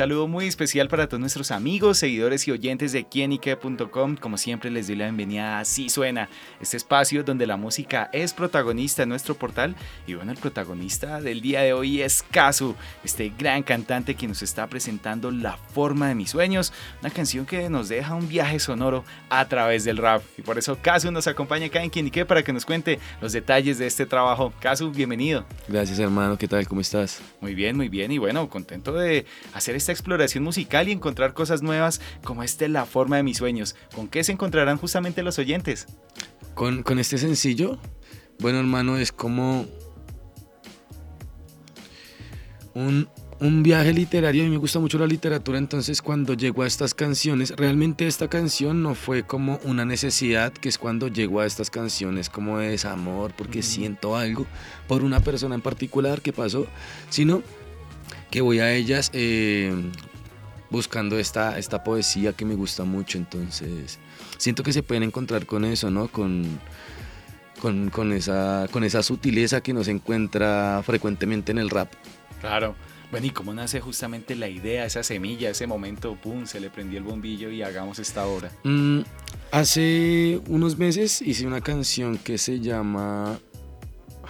Saludo muy especial para todos nuestros amigos, seguidores y oyentes de quienique.com. Como siempre les doy la bienvenida a Así Suena, este espacio donde la música es protagonista en nuestro portal. Y bueno, el protagonista del día de hoy es Kazu, este gran cantante que nos está presentando La forma de mis sueños, una canción que nos deja un viaje sonoro a través del rap. Y por eso Kazu nos acompaña acá en Quienique para que nos cuente los detalles de este trabajo. Kazu, bienvenido. Gracias hermano, ¿qué tal? ¿Cómo estás? Muy bien, muy bien. Y bueno, contento de hacer esta exploración musical y encontrar cosas nuevas como este La forma de mis sueños. ¿Con qué se encontrarán justamente los oyentes? Con, con este sencillo, bueno hermano, es como un, un viaje literario. A mí me gusta mucho la literatura, entonces cuando llego a estas canciones, realmente esta canción no fue como una necesidad, que es cuando llego a estas canciones como de desamor, porque siento algo por una persona en particular que pasó, sino que voy a ellas eh, buscando esta, esta poesía que me gusta mucho, entonces siento que se pueden encontrar con eso, ¿no? Con, con, con, esa, con esa sutileza que nos encuentra frecuentemente en el rap. Claro. Bueno, ¿y cómo nace justamente la idea, esa semilla, ese momento, pum, se le prendió el bombillo y hagamos esta obra? Mm, hace unos meses hice una canción que se llama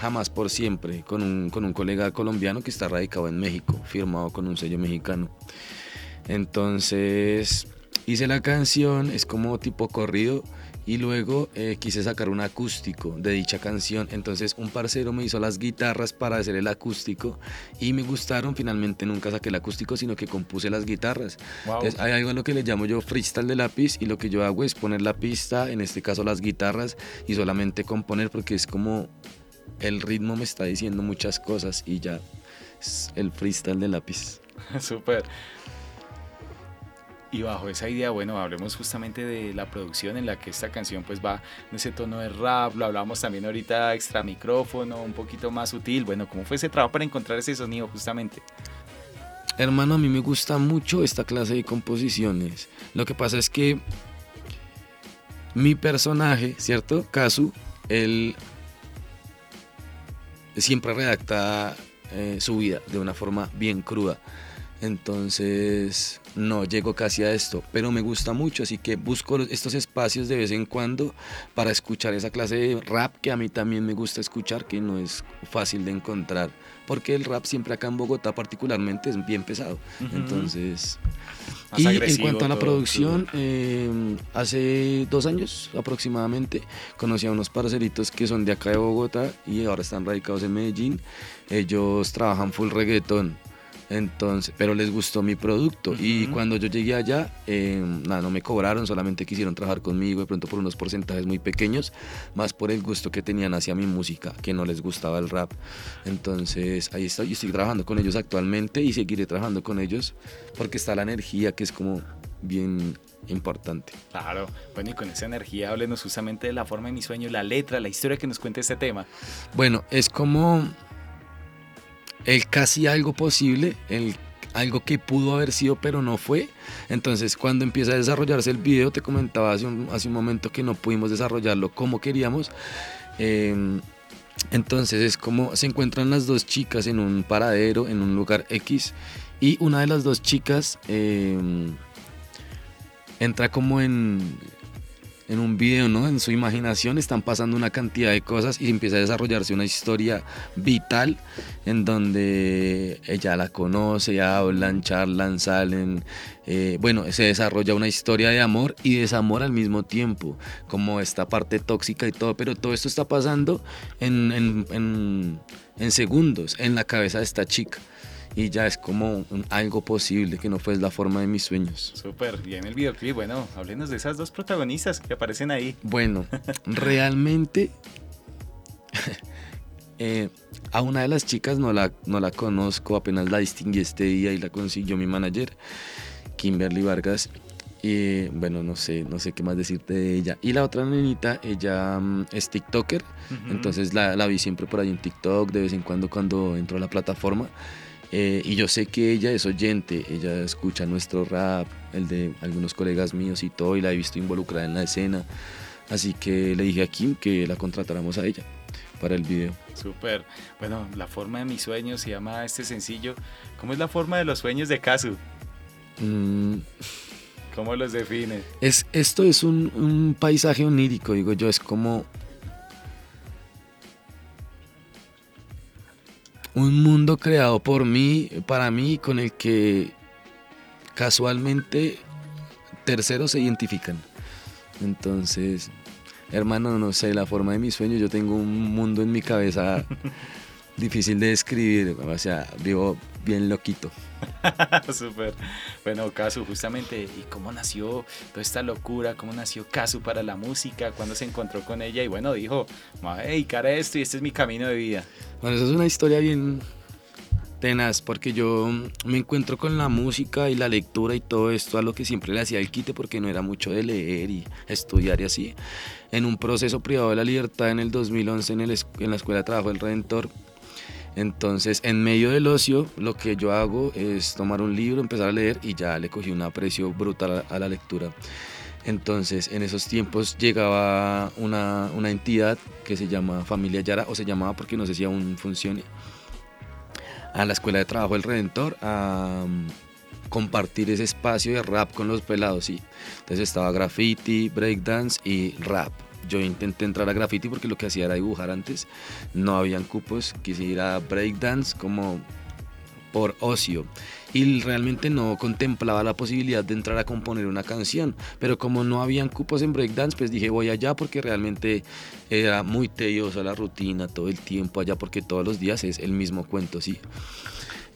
Jamás por Siempre, con un, con un colega colombiano que está radicado en México, firmado con un sello mexicano. Entonces hice la canción, es como tipo corrido, y luego eh, quise sacar un acústico de dicha canción. Entonces un parcero me hizo las guitarras para hacer el acústico y me gustaron. Finalmente nunca saqué el acústico, sino que compuse las guitarras. Entonces hay algo a lo que le llamo yo freestyle de lápiz y lo que yo hago es poner la pista, en este caso las guitarras, y solamente componer porque es como el ritmo me está diciendo muchas cosas y ya es el freestyle de lápiz. Súper. Y bajo esa idea, bueno, hablemos justamente de la producción en la que esta canción pues va en ese tono de rap, lo hablamos también ahorita extra micrófono, un poquito más sutil. Bueno, ¿cómo fue ese trabajo para encontrar ese sonido justamente? Hermano, a mí me gusta mucho esta clase de composiciones. Lo que pasa es que mi personaje, ¿cierto? Kazu, él siempre redacta eh, su vida de una forma bien cruda. Entonces, no llego casi a esto, pero me gusta mucho, así que busco estos espacios de vez en cuando para escuchar esa clase de rap que a mí también me gusta escuchar, que no es fácil de encontrar, porque el rap siempre acá en Bogotá particularmente es bien pesado. Entonces, y en cuanto a la producción, em, hace dos años aproximadamente conocí a unos parceritos que son de acá de Bogotá y ahora están radicados en Medellín. Ellos trabajan full reggaeton entonces, pero les gustó mi producto. Y cuando yo llegué allá, em, nada, no me cobraron, solamente quisieron trabajar conmigo, de pronto por unos porcentajes muy pequeños, más por el gusto que tenían hacia mi música, que no les gustaba el rap. Entonces, ahí estoy, estoy trabajando con ellos actualmente y seguiré trabajando con ellos porque está la energía que es como bien importante. Claro, bueno, y con esa energía háblenos justamente de la forma de mi sueño, la letra, la historia que nos cuenta este tema. Bueno, es como el casi algo posible, el algo que pudo haber sido pero no fue. Entonces cuando empieza a desarrollarse el video, te comentaba hace un, hace un momento que no pudimos desarrollarlo como queríamos. Em, entonces es como se encuentran las dos chicas en un paradero, en un lugar X, y una de las dos chicas em, entra como en, en un video, ¿no? En su imaginación están pasando una cantidad de cosas y empieza a desarrollarse una historia vital en donde ella la conoce, hablan, charlan, salen. Eh, bueno, se desarrolla una historia de amor y desamor al mismo tiempo, como esta parte tóxica y todo, pero todo esto está pasando en, en segundos en la cabeza de esta chica y ya es como algo posible que no fue la forma de mis sueños. Súper, bien el videoclip. Bueno, háblenos de esas dos protagonistas que aparecen ahí. Bueno, realmente eh, a una de las chicas no la, no la conozco, apenas la distinguí este día y la consiguió mi manager, Kimberly Vargas. Y bueno, no sé, no sé qué más decirte de ella. Y la otra nenita, ella mm, es TikToker, entonces la, la vi siempre por ahí en TikTok, de vez en cuando cuando entro a la plataforma Eh, y yo sé que ella es oyente, ella escucha nuestro rap, el de algunos colegas míos y todo, y la he visto involucrada en la escena. Así que le dije a Kim que la contratáramos a ella para el video. Súper. Bueno, la forma de mis sueños se llama este sencillo. ¿Cómo es la forma de los sueños de Kazu? Mm, ¿Cómo los define? es, esto es un, un paisaje onírico, digo yo, es como un mundo creado por mí, para mí, con el que casualmente terceros se identifican. Entonces, hermano, no sé, la forma de mis sueños, yo tengo un mundo en mi cabeza difícil de describir, o sea, vivo bien loquito. Súper. Bueno, Casu, justamente, ¿y cómo nació toda esta locura? ¿Cómo nació Casu para la música? ¿Cuándo se encontró con ella? Y bueno, dijo, me voy a dedicar a esto y este es mi camino de vida. Bueno, eso es una historia bien tenaz, porque yo me encuentro con la música y la lectura y todo esto, a lo que siempre le hacía el quite, porque no era mucho de leer y estudiar y así. En un proceso privado de la libertad en el 2011 en, el en la Escuela de Trabajo del Redentor, entonces, en medio del ocio, lo que yo hago es tomar un libro, empezar a leer y ya le cogí un aprecio brutal a, la lectura. Entonces, en esos tiempos llegaba una, una entidad que se llama Familia Yara, o se llamaba porque no sé si aún funcione, a la Escuela de Trabajo del Redentor a mm, compartir ese espacio de rap con los pelados, sí. Entonces estaba graffiti, breakdance y rap. Yo intenté entrar a graffiti porque lo que hacía era dibujar antes. No habían cupos. Quise ir a breakdance como por ocio. Y realmente no contemplaba la posibilidad de entrar a componer una canción. Pero como no habían cupos en breakdance, pues dije voy allá porque realmente era muy tediosa la rutina todo el tiempo allá porque todos los días es el mismo cuento, sí.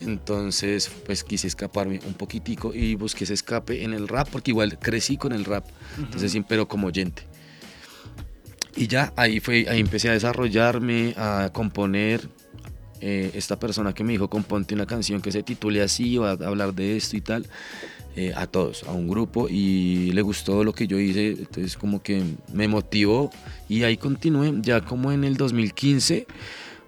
Entonces, pues quise escaparme un poquitico y busqué ese escape en el rap porque igual crecí con el rap. Entonces, sí, pero como oyente. Y ya ahí fue, ahí empecé a desarrollarme, a componer. Eh, esta persona que me dijo, componte una canción que se titule así, o a, a hablar de esto y tal, eh, a todos, a un grupo, y le gustó lo que yo hice, entonces como que me motivó y ahí continué, ya como en el 2015.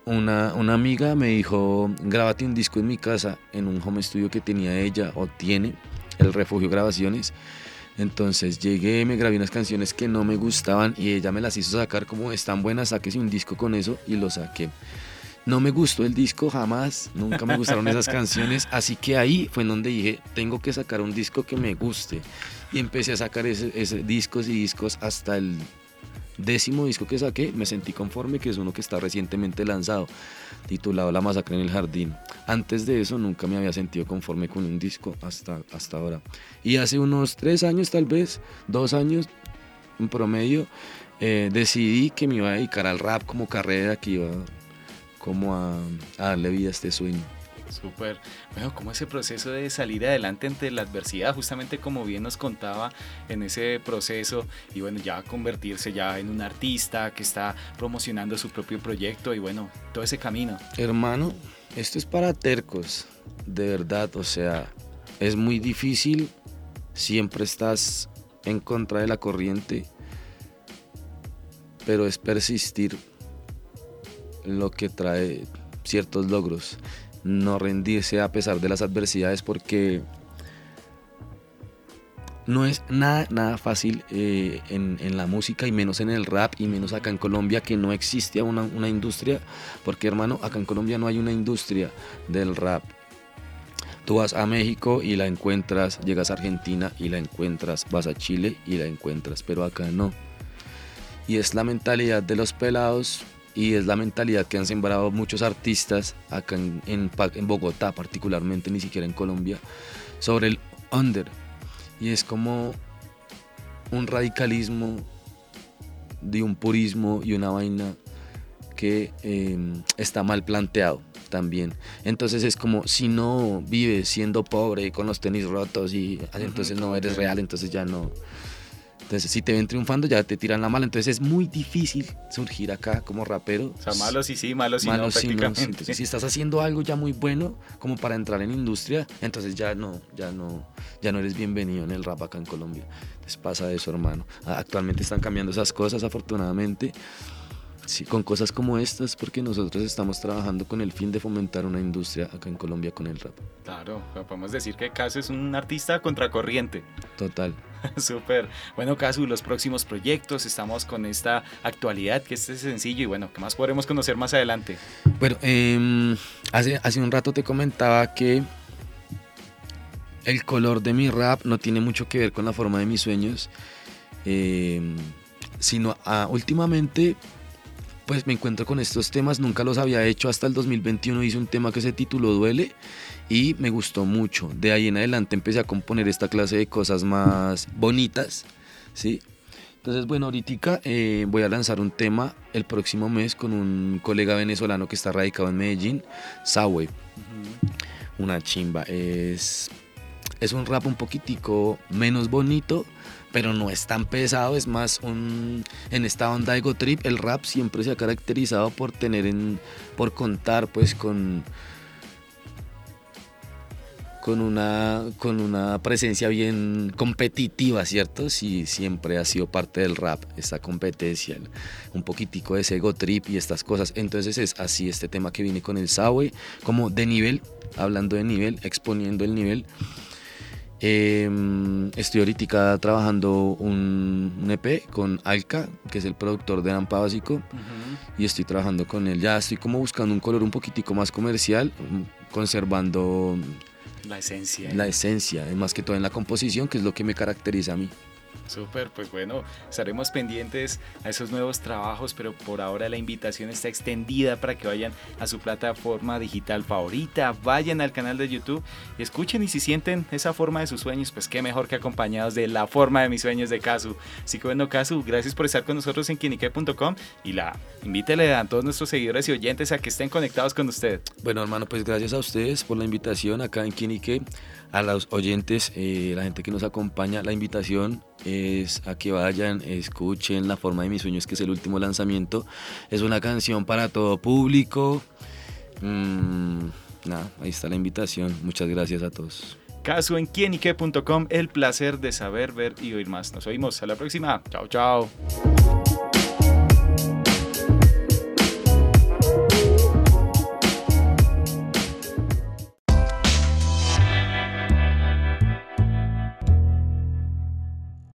Una, una amiga me dijo, grábate un disco en mi casa, en un home studio que tenía ella o tiene, el Refugio Grabaciones. Entonces llegué, me grabé unas canciones que no me gustaban y ella me las hizo sacar como están buenas, sáquese un disco con eso y lo saqué. No me gustó el disco jamás, nunca me gustaron esas canciones, así que ahí fue en donde dije, tengo que sacar un disco que me guste. Y empecé a sacar ese discos y discos hasta el décimo disco que saqué, me sentí conforme, que es uno que está recientemente lanzado, titulado La masacre en el jardín. Antes de eso nunca me había sentido conforme con un disco hasta, hasta ahora. Y hace unos tres años tal vez, dos años en promedio, eh, decidí que me iba a dedicar al rap como carrera, que iba como a, a darle vida a este sueño. Súper. Bueno, como ese proceso de salir adelante ante la adversidad, justamente como bien nos contaba en ese proceso, y bueno, ya convertirse ya en un artista que está promocionando su propio proyecto y bueno, todo ese camino. Hermano, esto es para tercos, de verdad, o sea, es muy difícil, siempre estás en contra de la corriente, pero es persistir lo que trae ciertos logros, no rendirse a pesar de las adversidades porque no es nada, nada fácil eh, en, la música y menos en el rap y menos acá en Colombia que no existe una, una industria, porque hermano, acá en Colombia no hay una industria del rap. Tú vas a México y la encuentras, llegas a Argentina y la encuentras, vas a Chile y la encuentras, pero acá no. Y es la mentalidad de los pelados y es la mentalidad que han sembrado muchos artistas acá en, en, Bogotá particularmente, ni siquiera en Colombia, sobre el under. Y es como un radicalismo de un purismo y una vaina que eh, está mal planteado también. Entonces es como si no vives siendo pobre con los tenis rotos y entonces no eres real, entonces ya no. Entonces si te ven triunfando ya te tiran la mala, entonces es muy difícil surgir acá como rapero. O sea, malos y sí, malos y no, Malos sí, no, sí. prácticamente. Entonces, si estás haciendo algo ya muy bueno como para entrar en industria, entonces ya no, ya no, ya no eres bienvenido en el rap acá en Colombia. Entonces pasa eso, hermano. Actualmente están cambiando esas cosas, afortunadamente. Sí, con cosas como estas, porque nosotros estamos trabajando con el fin de fomentar una industria acá en Colombia con el rap. Claro, podemos decir que Casu es un artista contracorriente. Total. Súper. Bueno, Casu, los próximos proyectos, estamos con esta actualidad, que este es sencillo y bueno, ¿qué más podremos conocer más adelante? Bueno, em, hace, hace un rato te comentaba que el color de mi rap no tiene mucho que ver con la forma de mis sueños, em, sino ah, últimamente pues me encuentro con estos temas, nunca los había hecho, hasta el 2021 hice un tema que se tituló Duele y me gustó mucho. De ahí en adelante empecé a componer esta clase de cosas más bonitas, ¿sí? Entonces, bueno, ahorita eh, voy a lanzar un tema el próximo mes con un colega venezolano que está radicado en Medellín, Saway. Una chimba. Es, es un rap un poquitico menos bonito, pero no es tan pesado, es más un en esta onda de Ego Trip, el rap siempre se ha caracterizado por tener en por contar pues con con una con una presencia bien competitiva, ¿cierto? Sí, siempre ha sido parte del rap esta competencia, un poquitico de ese Ego Trip y estas cosas. Entonces es así este tema que viene con el Sawe, como de nivel, hablando de nivel, exponiendo el nivel. Em, estoy ahorita trabajando un, EP con Alka, que es el productor de Ampa Básico, y estoy trabajando con él. Ya estoy como buscando un color un poquitico más comercial, mm, conservando la esencia. La esencia, más que todo en la composición, que es lo que me caracteriza a mí. Súper, pues bueno, estaremos pendientes a esos nuevos trabajos, pero por ahora la invitación está extendida para que vayan a su plataforma digital favorita, vayan al canal de YouTube escuchen y si sienten esa forma de sus sueños, pues qué mejor que acompañados de la forma de mis sueños de Casu. Así que bueno, Casu, gracias por estar con nosotros en quinique.com y la invítele a todos nuestros seguidores y oyentes a que estén conectados con usted. Bueno, hermano, pues gracias a ustedes por la invitación acá en Quinique a los oyentes, eh, la gente que nos acompaña, la invitación es a que vayan, escuchen La forma de mis sueños, que es el último lanzamiento. Es una canción para todo público. Mm, nada, ahí está la invitación. Muchas gracias a todos. Caso en quienique.com, el placer de saber, ver y oír más. Nos oímos. A la próxima. Chao, chao.